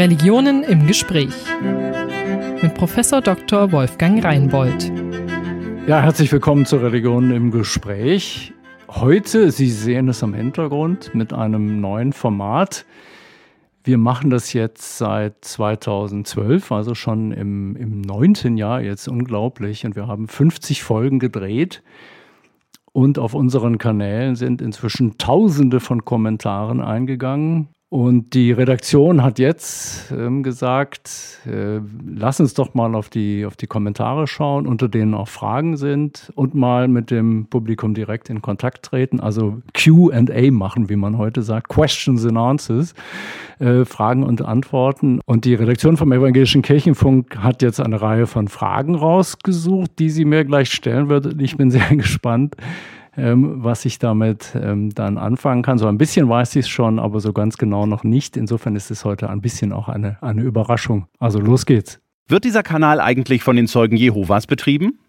Religionen im Gespräch mit Professor Dr. Wolfgang Reinbold. Ja, herzlich willkommen zur Religionen im Gespräch. Heute, Sie sehen es am Hintergrund, mit einem neuen Format. Wir machen das jetzt seit 2012, also schon im, im neunten Jahr, jetzt unglaublich. Und wir haben 50 Folgen gedreht. Und auf unseren Kanälen sind inzwischen Tausende von Kommentaren eingegangen. Und die Redaktion hat jetzt ähm, gesagt, äh, lass uns doch mal auf die, auf die Kommentare schauen, unter denen auch Fragen sind und mal mit dem Publikum direkt in Kontakt treten, also QA machen, wie man heute sagt, Questions and Answers, äh, Fragen und Antworten. Und die Redaktion vom Evangelischen Kirchenfunk hat jetzt eine Reihe von Fragen rausgesucht, die sie mir gleich stellen wird. Ich bin sehr gespannt was ich damit ähm, dann anfangen kann. So ein bisschen weiß ich es schon, aber so ganz genau noch nicht. Insofern ist es heute ein bisschen auch eine, eine Überraschung. Also los geht's. Wird dieser Kanal eigentlich von den Zeugen Jehovas betrieben?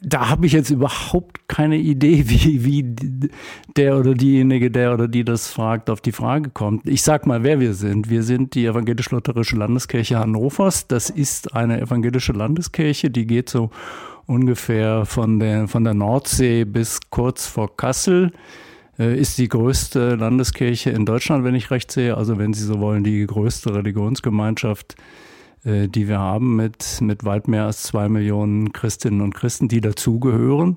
Da habe ich jetzt überhaupt keine Idee, wie, wie der oder diejenige, der oder die das fragt, auf die Frage kommt. Ich sag mal, wer wir sind. Wir sind die Evangelisch-Lutherische Landeskirche Hannovers. Das ist eine evangelische Landeskirche, die geht so ungefähr von der, von der Nordsee bis kurz vor Kassel äh, ist die größte Landeskirche in Deutschland, wenn ich recht sehe. Also wenn Sie so wollen, die größte Religionsgemeinschaft, äh, die wir haben mit, mit weit mehr als zwei Millionen Christinnen und Christen, die dazugehören.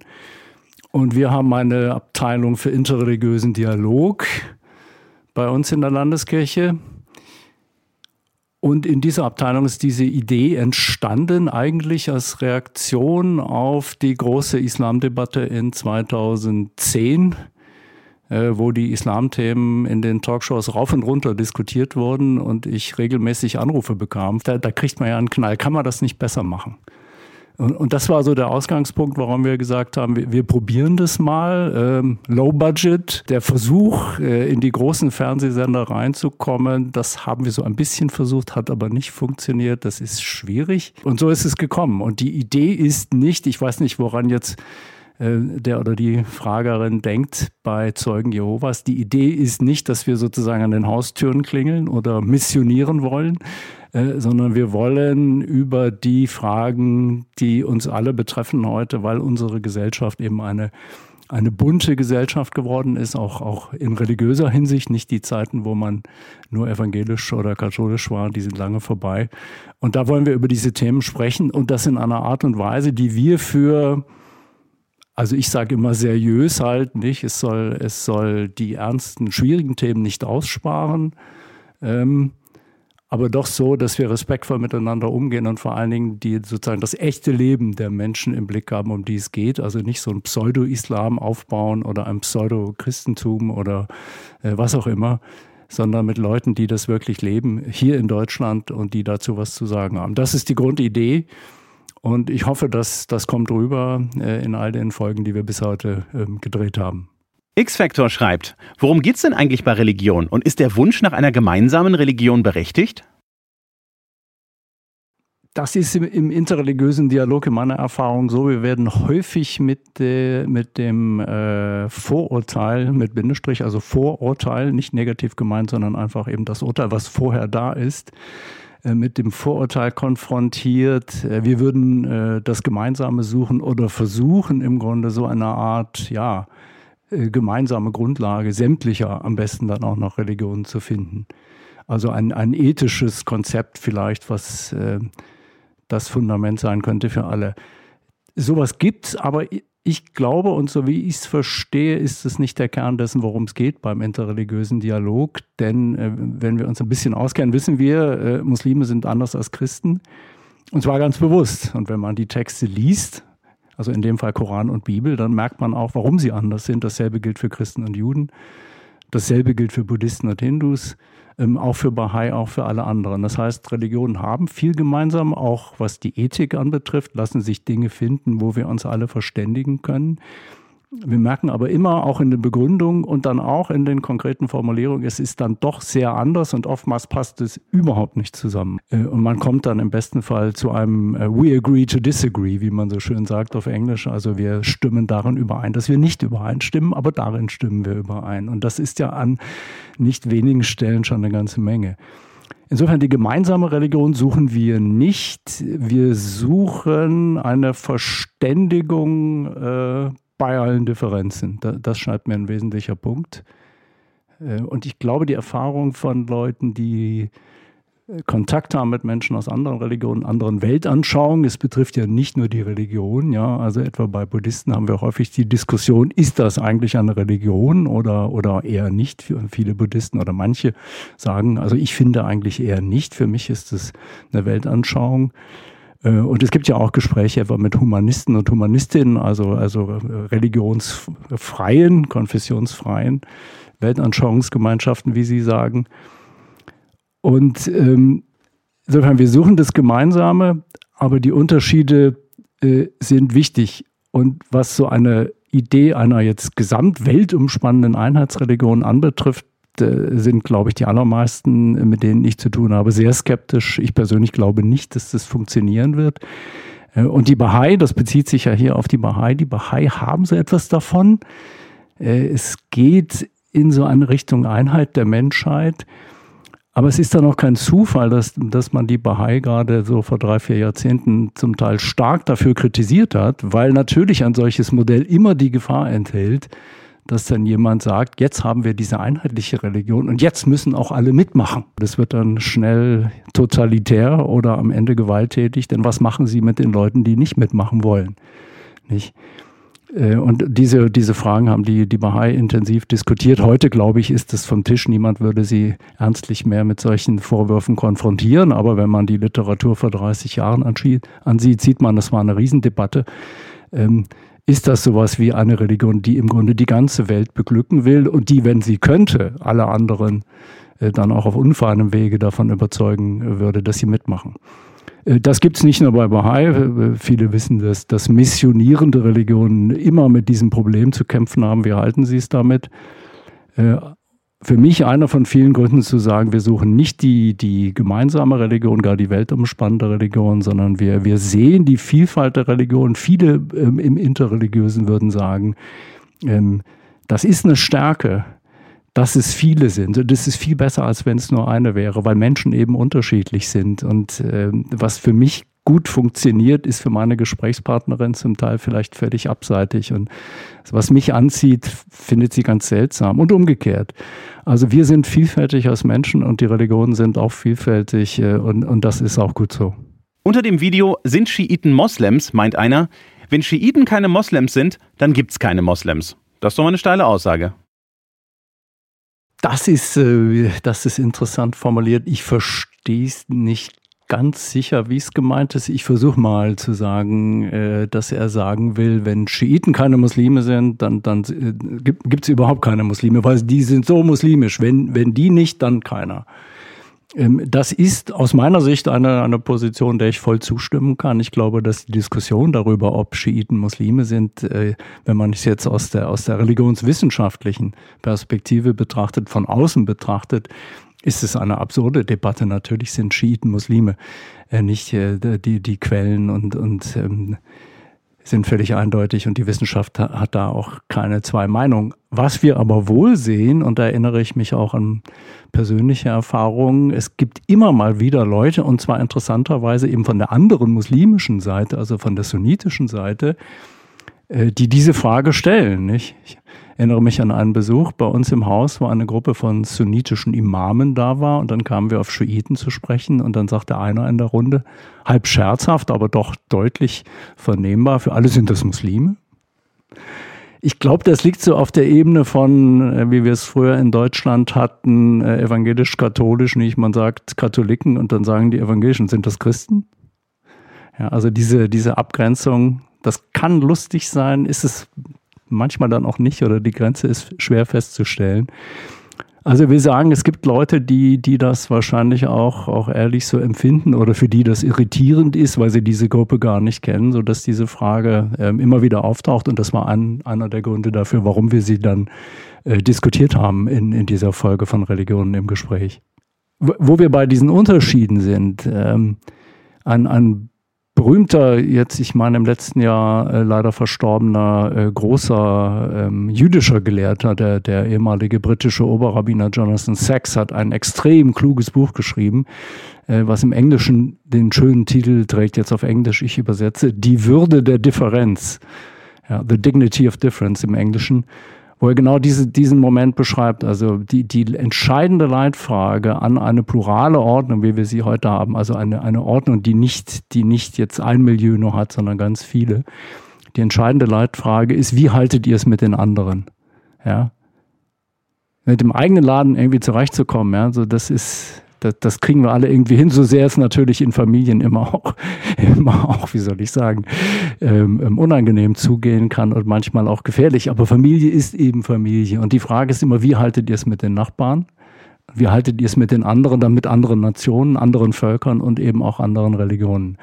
Und wir haben eine Abteilung für interreligiösen Dialog bei uns in der Landeskirche. Und in dieser Abteilung ist diese Idee entstanden, eigentlich als Reaktion auf die große Islamdebatte in 2010, äh, wo die Islamthemen in den Talkshows rauf und runter diskutiert wurden und ich regelmäßig Anrufe bekam. Da, da kriegt man ja einen Knall. Kann man das nicht besser machen? Und, und das war so der Ausgangspunkt, warum wir gesagt haben, wir, wir probieren das mal. Ähm, Low Budget, der Versuch, äh, in die großen Fernsehsender reinzukommen, das haben wir so ein bisschen versucht, hat aber nicht funktioniert. Das ist schwierig. Und so ist es gekommen. Und die Idee ist nicht, ich weiß nicht, woran jetzt der oder die Fragerin denkt bei Zeugen Jehovas. Die Idee ist nicht, dass wir sozusagen an den Haustüren klingeln oder missionieren wollen, äh, sondern wir wollen über die Fragen, die uns alle betreffen heute, weil unsere Gesellschaft eben eine eine bunte Gesellschaft geworden ist, auch, auch in religiöser Hinsicht. Nicht die Zeiten, wo man nur evangelisch oder katholisch war, die sind lange vorbei. Und da wollen wir über diese Themen sprechen und das in einer Art und Weise, die wir für also ich sage immer seriös halt nicht. Es soll, es soll die ernsten, schwierigen Themen nicht aussparen. Ähm, aber doch so, dass wir respektvoll miteinander umgehen und vor allen Dingen die sozusagen das echte Leben der Menschen im Blick haben, um die es geht. Also nicht so ein Pseudo-Islam aufbauen oder ein Pseudo-Christentum oder äh, was auch immer, sondern mit Leuten, die das wirklich leben, hier in Deutschland und die dazu was zu sagen haben. Das ist die Grundidee. Und ich hoffe, dass das kommt rüber äh, in all den Folgen, die wir bis heute ähm, gedreht haben. X-Factor schreibt, worum geht es denn eigentlich bei Religion und ist der Wunsch nach einer gemeinsamen Religion berechtigt? Das ist im, im, interreligiösen Dialog in meiner Erfahrung so. Wir werden häufig mit, äh, mit dem äh, Vorurteil, mit Bindestrich, also Vorurteil, nicht negativ gemeint, sondern einfach eben das Urteil, was vorher da ist, mit dem Vorurteil konfrontiert, äh, wir würden äh, das Gemeinsame suchen oder versuchen im Grunde so eine Art, ja, gemeinsame Grundlage sämtlicher, am besten dann auch noch Religionen zu finden. Also ein, ein ethisches Konzept vielleicht, was das Fundament sein könnte für alle. Sowas gibt's, aber ich glaube und so wie ich es verstehe, ist es nicht der Kern dessen, worum es geht beim interreligiösen Dialog. Denn äh, wenn wir uns ein bisschen auskennen, wissen wir, äh, Muslime sind anders als Christen. Und zwar ganz bewusst. Und wenn man die Texte liest, also in dem Fall Koran und Bibel, dann merkt man auch, warum sie anders sind. Dasselbe gilt für Christen und Juden. Dasselbe gilt für Buddhisten und Hindus auch für Bahai, auch für alle anderen. Das heißt, Religionen haben viel gemeinsam, auch was die Ethik anbetrifft, lassen sich Dinge finden, wo wir uns alle verständigen können. Wir merken aber immer auch in den Begründungen und dann auch in den konkreten Formulierungen, es ist dann doch sehr anders und oftmals passt es überhaupt nicht zusammen. Äh, und man kommt dann im besten Fall zu einem äh, We agree to disagree, wie man so schön sagt auf Englisch. Also wir stimmen darin überein, dass wir nicht übereinstimmen, aber darin stimmen wir überein. Und das ist ja an nicht wenigen Stellen schon eine ganze Menge. Insofern die gemeinsame Religion suchen wir nicht. Wir suchen eine Verständigung äh, bei allen Differenzen. Das scheint mir ein wesentlicher Punkt. Äh, und ich glaube, die Erfahrung von Leuten, die äh, Kontakt haben mit Menschen aus anderen Religionen, anderen Weltanschauungen. Es betrifft ja nicht nur die Religion, ja. Also etwa bei Buddhisten haben wir häufig die Diskussion, ist das eigentlich eine Religion oder, oder eher nicht? Viele Buddhisten oder manche sagen, also ich finde eigentlich eher nicht. Für mich ist es eine Weltanschauung. Äh, und es gibt ja auch Gespräche etwa mit Humanisten und Humanistinnen, also, also religionsfreien, konfessionsfreien Weltanschauungsgemeinschaften, wie Sie sagen. Und ähm, insofern, wir suchen das Gemeinsame, aber die Unterschiede äh, sind wichtig. Und was so eine Idee einer jetzt gesamtweltumspannenden Einheitsreligion anbetrifft, äh, sind, glaube ich, die allermeisten, mit denen ich zu tun habe, sehr skeptisch. Ich persönlich glaube nicht, dass das funktionieren wird. Äh, und die Bahai, das bezieht sich ja hier auf die Bahai, die Bahai haben so etwas davon. Äh, es geht in so eine Richtung Einheit der Menschheit. Aber es ist dann auch kein Zufall, dass, dass man die Bahai gerade so vor drei, vier Jahrzehnten zum Teil stark dafür kritisiert hat, weil natürlich ein solches Modell immer die Gefahr enthält, dass dann jemand sagt, jetzt haben wir diese einheitliche Religion und jetzt müssen auch alle mitmachen. Das wird dann schnell totalitär oder am Ende gewalttätig, denn was machen Sie mit den Leuten, die nicht mitmachen wollen? Nicht? Äh, und diese, diese Fragen haben die, die Bahai intensiv diskutiert. Heute, glaube ich, ist es vom Tisch. Niemand würde sie ernstlich mehr mit solchen Vorwürfen konfrontieren. Aber wenn man die Literatur vor 30 Jahren ansieht, sieht man, das war eine Riesendebatte. Ist das sowas wie eine Religion, die im Grunde die ganze Welt beglücken will und die, wenn sie könnte, alle anderen äh, dann auch auf unfeinem Wege davon überzeugen würde, dass sie mitmachen. Äh, das gibt es nicht nur bei Bahai. Äh, viele wissen, dass, dass missionierende Religionen immer mit diesem Problem zu kämpfen haben. Wie halten Sie es damit? Für mich einer von vielen Gründen zu sagen, wir suchen nicht die, die gemeinsame Religion, gar die weltumspannende Religion, sondern wir, wir sehen die Vielfalt der Religion. Viele ähm, im Interreligiösen würden sagen, ähm, das ist eine Stärke dass es viele sind. Das ist viel besser, als wenn es nur eine wäre, weil Menschen eben unterschiedlich sind. Und äh, was für mich gut funktioniert, ist für meine Gesprächspartnerin zum Teil vielleicht völlig abseitig. Und was mich anzieht, findet sie ganz seltsam und umgekehrt. Also wir sind vielfältig als Menschen und die Religionen sind auch vielfältig äh, und, und das ist auch gut so. Unter dem Video Sind Schiiten Moslems, meint einer, wenn Schiiten keine Moslems sind, dann gibt's keine Moslems. Das ist doch mal eine steile Aussage. Das ist, äh, das ist interessant formuliert. Ich verstehe es nicht ganz sicher, wie es gemeint ist. Ich versuche mal zu sagen, äh, dass er sagen will, wenn Schiiten keine Muslime sind, dann, dann äh, gibt es überhaupt keine Muslime, weil die sind so muslimisch. Wenn, wenn die nicht, dann keiner. Ähm, das ist aus meiner Sicht eine, eine Position, der ich voll zustimmen kann. Ich glaube, dass die Diskussion darüber, ob Schiiten Muslime sind, äh, wenn man es jetzt aus der, aus der religionswissenschaftlichen Perspektive betrachtet, von außen betrachtet, ist es eine absurde Debatte. Natürlich sind Schiiten Muslime, äh, nicht äh, die, die Quellen und, und ähm, sind völlig eindeutig und die Wissenschaft hat da auch keine zwei Meinungen. Was wir aber wohl sehen, und da erinnere ich mich auch an persönliche Erfahrungen, es gibt immer mal wieder Leute, und zwar interessanterweise eben von der anderen muslimischen Seite, also von der sunnitischen Seite, äh, die diese Frage stellen. Nicht? Erinnere mich an einen Besuch bei uns im Haus, wo eine Gruppe von sunnitischen Imamen da war und dann kamen wir auf Schiiten zu sprechen und dann sagte einer in der Runde, halb scherzhaft, aber doch deutlich vernehmbar, für alle sind das Muslime. Ich glaube, das liegt so auf der Ebene von, äh, wie wir es früher in Deutschland hatten, äh, evangelisch-katholisch, nicht? Man sagt Katholiken und dann sagen die Evangelischen, sind das Christen? Ja, also diese, diese Abgrenzung, das kann lustig sein, ist es manchmal dann auch nicht oder die Grenze ist schwer festzustellen. Also wir sagen, es gibt Leute, die, die das wahrscheinlich auch, auch ehrlich so empfinden oder für die das irritierend ist, weil sie diese Gruppe gar nicht kennen, sodass diese Frage ähm, immer wieder auftaucht. Und das war ein, einer der Gründe dafür, warum wir sie dann äh, diskutiert haben in, in dieser Folge von Religionen im Gespräch. Wo wir bei diesen Unterschieden sind, ähm, ein, ein berühmter, jetzt ich meine im letzten Jahr äh, leider verstorbener, äh, großer ähm, jüdischer Gelehrter, der, der ehemalige britische Oberrabbiner Jonathan Sachs, hat ein extrem kluges Buch geschrieben, äh, was im Englischen den schönen Titel trägt, jetzt auf Englisch, ich übersetze, Die Würde der Differenz. Ja, The Dignity of Difference im Englischen wo er genau diese, diesen Moment beschreibt. Also die, die entscheidende Leitfrage an eine plurale Ordnung, wie wir sie heute haben, also eine, eine Ordnung, die nicht, die nicht jetzt ein Milieu nur hat, sondern ganz viele. Die entscheidende Leitfrage ist, wie haltet ihr es mit den anderen? Ja. Mit dem eigenen Laden irgendwie zurechtzukommen, ja, so das ist, das, das kriegen wir alle irgendwie hin, so sehr es natürlich in Familien immer auch, immer auch, wie soll ich sagen, ähm, ähm, unangenehm zugehen kann und manchmal auch gefährlich. Aber Familie ist eben Familie. Und die Frage ist immer, wie haltet ihr es mit den Nachbarn? Wie haltet ihr es mit den anderen, dann mit anderen Nationen, anderen Völkern und eben auch anderen Religionen?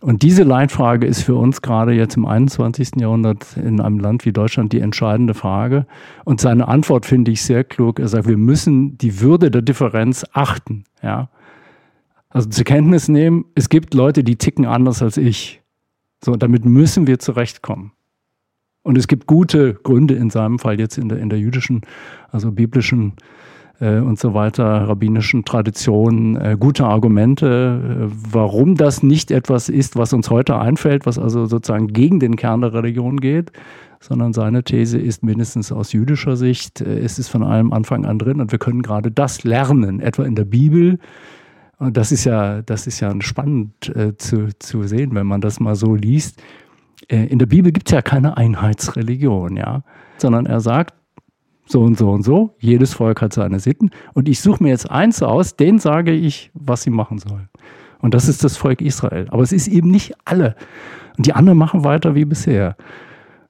Und diese Leitfrage ist für uns gerade jetzt im 21. Jahrhundert in einem Land wie Deutschland die entscheidende Frage. Und seine Antwort finde ich sehr klug. Er sagt, wir müssen die Würde der Differenz achten. Ja? Also zur Kenntnis nehmen, es gibt Leute, die ticken anders als ich. So, damit müssen wir zurechtkommen. Und es gibt gute Gründe in seinem Fall jetzt in der, in der jüdischen, also biblischen äh, und so weiter, rabbinischen Traditionen, äh, gute Argumente, äh, warum das nicht etwas ist, was uns heute einfällt, was also sozusagen gegen den Kern der Religion geht, sondern seine These ist mindestens aus jüdischer Sicht, äh, es ist von allem Anfang an drin und wir können gerade das lernen, etwa in der Bibel. Und das ist ja, das ist ja spannend äh, zu, zu sehen, wenn man das mal so liest. Äh, in der Bibel gibt es ja keine Einheitsreligion, ja, sondern er sagt, so und so und so. Jedes Volk hat seine Sitten. Und ich suche mir jetzt eins aus, den sage ich, was sie machen sollen. Und das ist das Volk Israel. Aber es ist eben nicht alle. Und die anderen machen weiter wie bisher.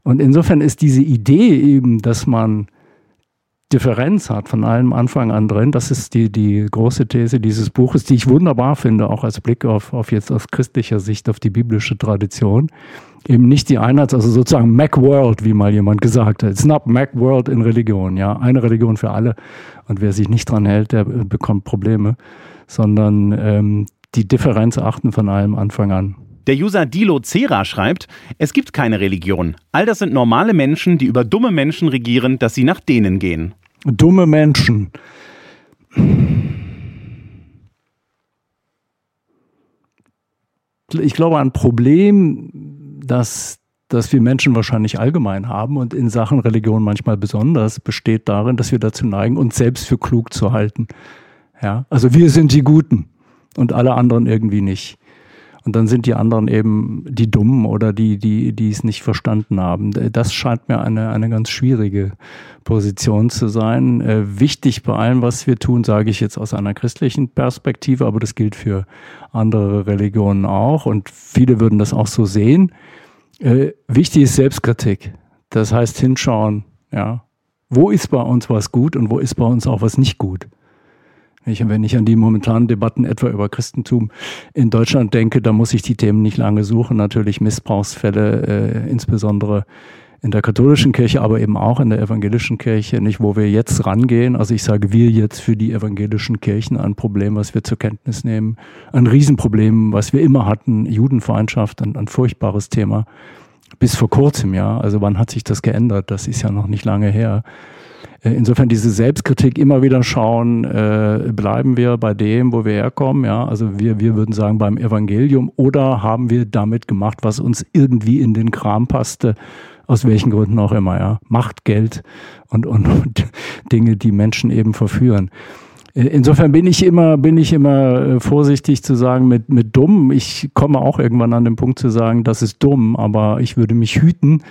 Und insofern ist diese Idee eben, dass man Differenz hat von allem Anfang an drin. Das ist die, die große These dieses Buches, die ich wunderbar finde, auch als Blick auf, auf jetzt aus christlicher Sicht auf die biblische Tradition. Eben nicht die Einheits-, also sozusagen Macworld, wie mal jemand gesagt hat. It's not Macworld in Religion, ja. Eine Religion für alle. Und wer sich nicht dran hält, der bekommt Probleme. Sondern ähm, die Differenz achten von allem Anfang an. Der User Dilo Cera schreibt, es gibt keine Religion. All das sind normale Menschen, die über dumme Menschen regieren, dass sie nach denen gehen. Dumme Menschen. Ich glaube, ein Problem, das, das wir Menschen wahrscheinlich allgemein haben und in Sachen Religion manchmal besonders, besteht darin, dass wir dazu neigen, uns selbst für klug zu halten. Ja, also wir sind die Guten und alle anderen irgendwie nicht. Und dann sind die anderen eben die Dummen oder die, die, die es nicht verstanden haben. Das scheint mir eine, eine ganz schwierige Position zu sein. Äh, wichtig bei allem, was wir tun, sage ich jetzt aus einer christlichen Perspektive, aber das gilt für andere Religionen auch. Und viele würden das auch so sehen. Äh, wichtig ist Selbstkritik. Das heißt hinschauen, ja. Wo ist bei uns was gut und wo ist bei uns auch was nicht gut? Wenn ich an die momentanen Debatten etwa über Christentum in Deutschland denke, da muss ich die Themen nicht lange suchen. Natürlich Missbrauchsfälle, äh, insbesondere in der katholischen Kirche, aber eben auch in der evangelischen Kirche, nicht wo wir jetzt rangehen. Also ich sage wir jetzt für die evangelischen Kirchen ein Problem, was wir zur Kenntnis nehmen, ein Riesenproblem, was wir immer hatten, Judenfeindschaft, ein, ein furchtbares Thema. Bis vor kurzem, ja. Also wann hat sich das geändert? Das ist ja noch nicht lange her. Äh, insofern diese Selbstkritik immer wieder schauen, äh, bleiben wir bei dem, wo wir herkommen, ja, also wir, wir würden sagen beim Evangelium oder haben wir damit gemacht, was uns irgendwie in den Kram passte, aus welchen Gründen auch immer, ja, Macht, Geld und, und, und Dinge, die Menschen eben verführen. Äh, insofern bin ich immer, bin ich immer äh, vorsichtig zu sagen mit, mit dumm. Ich komme auch irgendwann an den Punkt zu sagen, das ist dumm, aber ich würde mich hüten,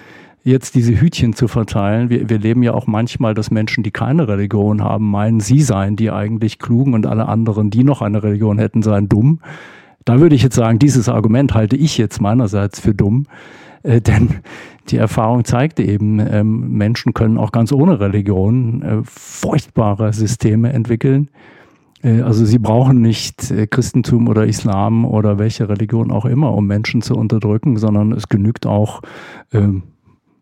jetzt diese Hütchen zu verteilen. Wir, wir leben ja auch manchmal, dass Menschen, die keine Religion haben, meinen, sie seien die eigentlich klugen und alle anderen, die noch eine Religion hätten, seien dumm. Da würde ich jetzt sagen, dieses Argument halte ich jetzt meinerseits für dumm. Äh, denn die Erfahrung zeigt eben, ähm, Menschen können auch ganz ohne Religion äh, furchtbare Systeme entwickeln. Äh, also sie brauchen nicht äh, Christentum oder Islam oder welche Religion auch immer, um Menschen zu unterdrücken, sondern es genügt auch, ähm,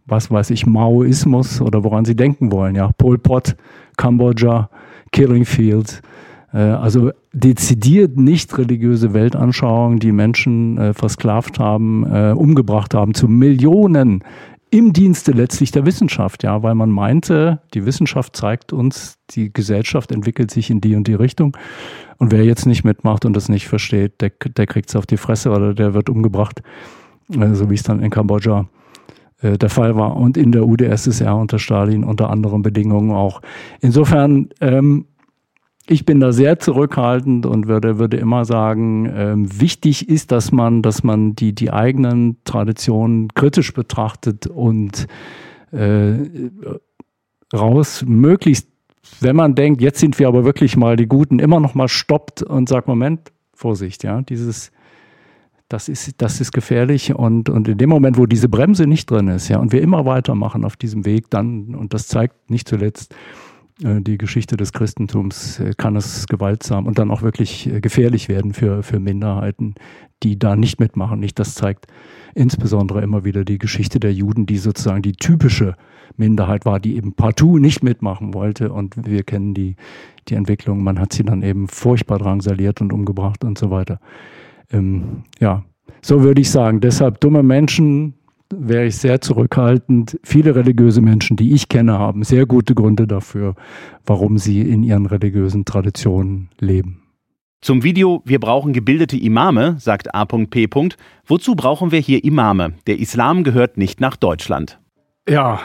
was weiß ich, Maoismus oder woran sie denken wollen. Ja, Pol Pot, Kambodscha, Killing Fields. Äh, also dezidiert nicht religiöse Weltanschauungen, die Menschen versklavt haben, umgebracht haben zu Millionen im Dienste letztlich der Wissenschaft, ja, weil man meinte, die Wissenschaft zeigt uns, die Gesellschaft entwickelt sich in die und die Richtung. Und wer jetzt nicht mitmacht und das nicht versteht, der, der kriegt es auf die Fresse oder der wird umgebracht, äh, so wie es dann in Kambodscha äh, der Fall war und in der UdSSR unter Stalin unter anderen Bedingungen auch. Insofern ähm, ich bin da sehr zurückhaltend und würde, würde immer sagen, ähm, wichtig ist, dass man, dass man die, die eigenen Traditionen kritisch betrachtet und äh, raus möglichst, wenn man denkt, jetzt sind wir aber wirklich mal die Guten, immer noch mal stoppt und sagt, Moment, Vorsicht, ja, dieses, das ist, das ist gefährlich und, und in dem Moment, wo diese Bremse nicht drin ist, ja, und wir immer weitermachen auf diesem Weg, dann, und das zeigt nicht zuletzt, äh, die Geschichte des Christentums äh, kann es gewaltsam und dann auch wirklich äh, gefährlich werden für, für Minderheiten, die da nicht mitmachen. Nicht, das zeigt insbesondere immer wieder die Geschichte der Juden, die sozusagen die typische Minderheit war, die eben partout nicht mitmachen wollte. Und wir kennen die, die Entwicklung. Man hat sie dann eben furchtbar drangsaliert und umgebracht und so weiter. Ähm, ja, so würde ich sagen. Deshalb dumme Menschen wäre ich sehr zurückhaltend. Viele religiöse Menschen, die ich kenne, haben sehr gute Gründe dafür, warum sie in ihren religiösen Traditionen leben. Zum Video Wir brauchen gebildete Imame, sagt A.P. Wozu brauchen wir hier Imame? Der Islam gehört nicht nach Deutschland. Ja,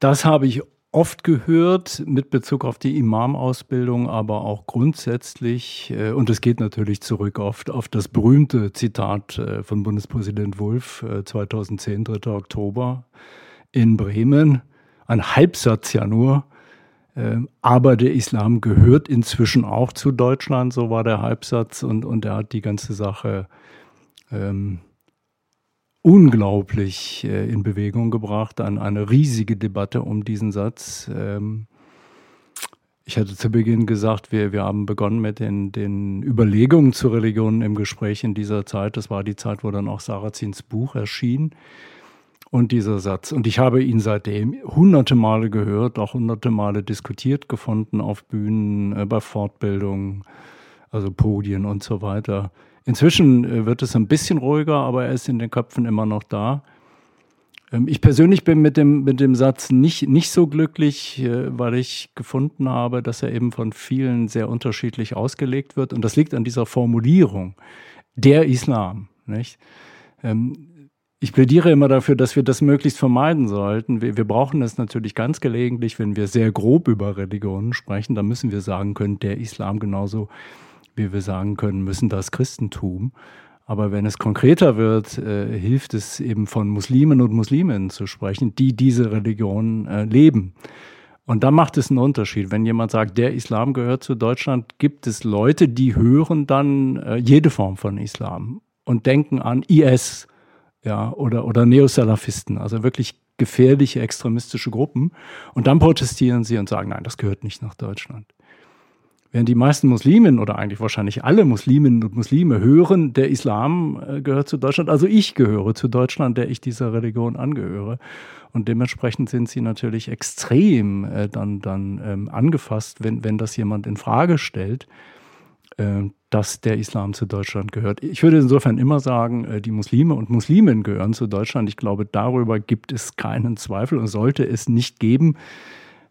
das habe ich oft gehört mit Bezug auf die Imam-Ausbildung, aber auch grundsätzlich. Äh, und es geht natürlich zurück auf, auf das berühmte Zitat äh, von Bundespräsident Wulff 2010, äh, 3. Oktober in Bremen. Ein Halbsatz ja nur. Ähm, aber der Islam gehört inzwischen auch zu Deutschland, so war der Halbsatz. Und, und er hat die ganze Sache ähm, unglaublich äh, in Bewegung gebracht, an eine riesige Debatte um diesen Satz. Ähm, ich hatte zu Beginn gesagt, wir, wir haben begonnen mit den, den Überlegungen zur Religion im Gespräch in dieser Zeit. Das war die Zeit, wo dann auch Sarazins Buch erschien. Und dieser Satz. Und ich habe ihn seitdem hunderte Male gehört, auch hunderte Male diskutiert gefunden auf Bühnen, äh, bei Fortbildungen, also Podien und so weiter. Inzwischen äh, wird es ein bisschen ruhiger, aber er ist in den Köpfen immer noch da. Ähm, ich persönlich bin mit dem, mit dem Satz nicht, nicht so glücklich, äh, weil ich gefunden habe, dass er eben von vielen sehr unterschiedlich ausgelegt wird. Und das liegt an dieser Formulierung, der Islam. Nicht? Ähm, ich plädiere immer dafür, dass wir das möglichst vermeiden sollten. Wir, wir brauchen es natürlich ganz gelegentlich, wenn wir sehr grob über Religionen sprechen, dann müssen wir sagen können, der Islam genauso wie wir sagen können, müssen das Christentum. Aber wenn es konkreter wird, äh, hilft es eben von Muslimen und Musliminnen zu sprechen, die diese Religion äh, leben. Und da macht es einen Unterschied. Wenn jemand sagt, der Islam gehört zu Deutschland, gibt es Leute, die hören dann äh, jede Form von Islam und denken an IS ja, oder, oder Neosalafisten, also wirklich gefährliche extremistische Gruppen. Und dann protestieren sie und sagen, nein, das gehört nicht nach Deutschland. Während die meisten Muslimen oder eigentlich wahrscheinlich alle Musliminnen und Muslime hören, der Islam äh, gehört zu Deutschland, also ich gehöre zu Deutschland, der ich dieser Religion angehöre. Und dementsprechend sind sie natürlich extrem äh, dann, dann ähm, angefasst, wenn, wenn das jemand in Frage stellt, äh, dass der Islam zu Deutschland gehört. Ich würde insofern immer sagen, äh, die Muslime und Musliminnen gehören zu Deutschland. Ich glaube, darüber gibt es keinen Zweifel und sollte es nicht geben.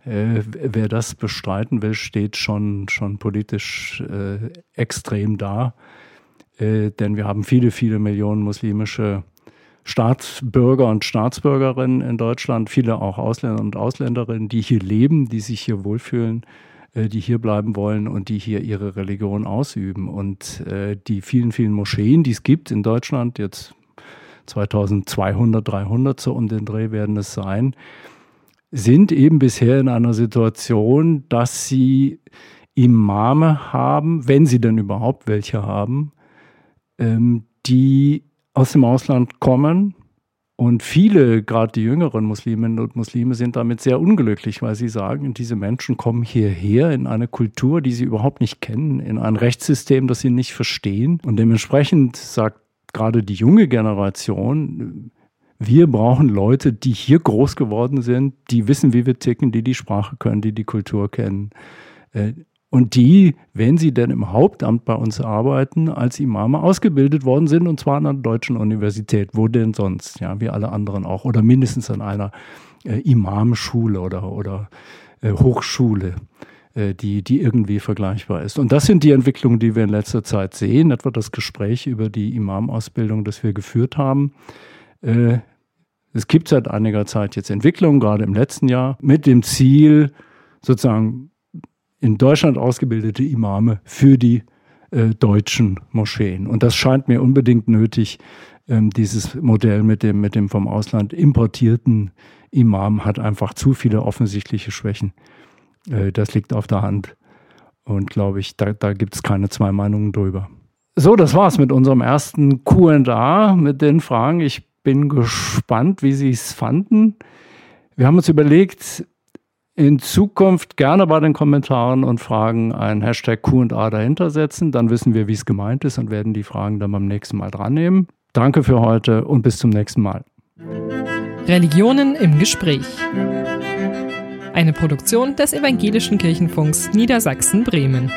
Äh, wer das bestreiten will, steht schon, schon politisch äh, extrem da. Äh, denn wir haben viele, viele Millionen muslimische Staatsbürger und Staatsbürgerinnen in Deutschland, viele auch Ausländer und Ausländerinnen, die hier leben, die sich hier wohlfühlen, äh, die hier bleiben wollen und die hier ihre Religion ausüben. Und äh, die vielen, vielen Moscheen, die es gibt in Deutschland, jetzt 2200, 300 so um den Dreh werden es sein, sind eben bisher in einer Situation, dass sie Imame haben, wenn sie denn überhaupt welche haben, ähm, die aus dem Ausland kommen, Und viele, gerade die jüngeren Musliminnen und Muslime, sind damit sehr unglücklich, weil sie sagen, diese Menschen kommen hierher in eine Kultur, die sie überhaupt nicht kennen, in ein Rechtssystem, das sie nicht verstehen. Und dementsprechend sagt gerade die junge Generation, wir brauchen Leute, die hier groß geworden sind, die wissen, wie wir ticken, die die Sprache können, die die Kultur kennen. Äh, und die, wenn sie denn im Hauptamt bei uns arbeiten, als Imame ausgebildet worden sind, und zwar an einer deutschen Universität. Wo denn sonst? Ja, wie alle anderen auch. Oder mindestens an einer äh, Imamschule oder, oder äh, Hochschule, äh, die, die irgendwie vergleichbar ist. Und das sind die Entwicklungen, die wir in letzter Zeit sehen. Etwa das Gespräch über die Imamausbildung, das wir geführt haben. Äh, es gibt seit einiger Zeit jetzt Entwicklungen, gerade im letzten Jahr, mit dem Ziel, sozusagen in Deutschland ausgebildete Imame für die äh, deutschen Moscheen. Und das scheint mir unbedingt nötig. Ähm, dieses Modell mit dem, mit dem vom Ausland importierten Imam hat einfach zu viele offensichtliche Schwächen. Äh, das liegt auf der Hand. Und glaube ich, da, da gibt es keine zwei Meinungen drüber. So, das war's mit unserem ersten QA mit den Fragen. Ich bin gespannt, wie Sie es fanden. Wir haben uns überlegt, in Zukunft gerne bei den Kommentaren und Fragen ein Hashtag QA dahinter setzen. Dann wissen wir, wie es gemeint ist und werden die Fragen dann beim nächsten Mal dran nehmen. Danke für heute und bis zum nächsten Mal. Religionen im Gespräch. Eine Produktion des Evangelischen Kirchenfunks Niedersachsen-Bremen.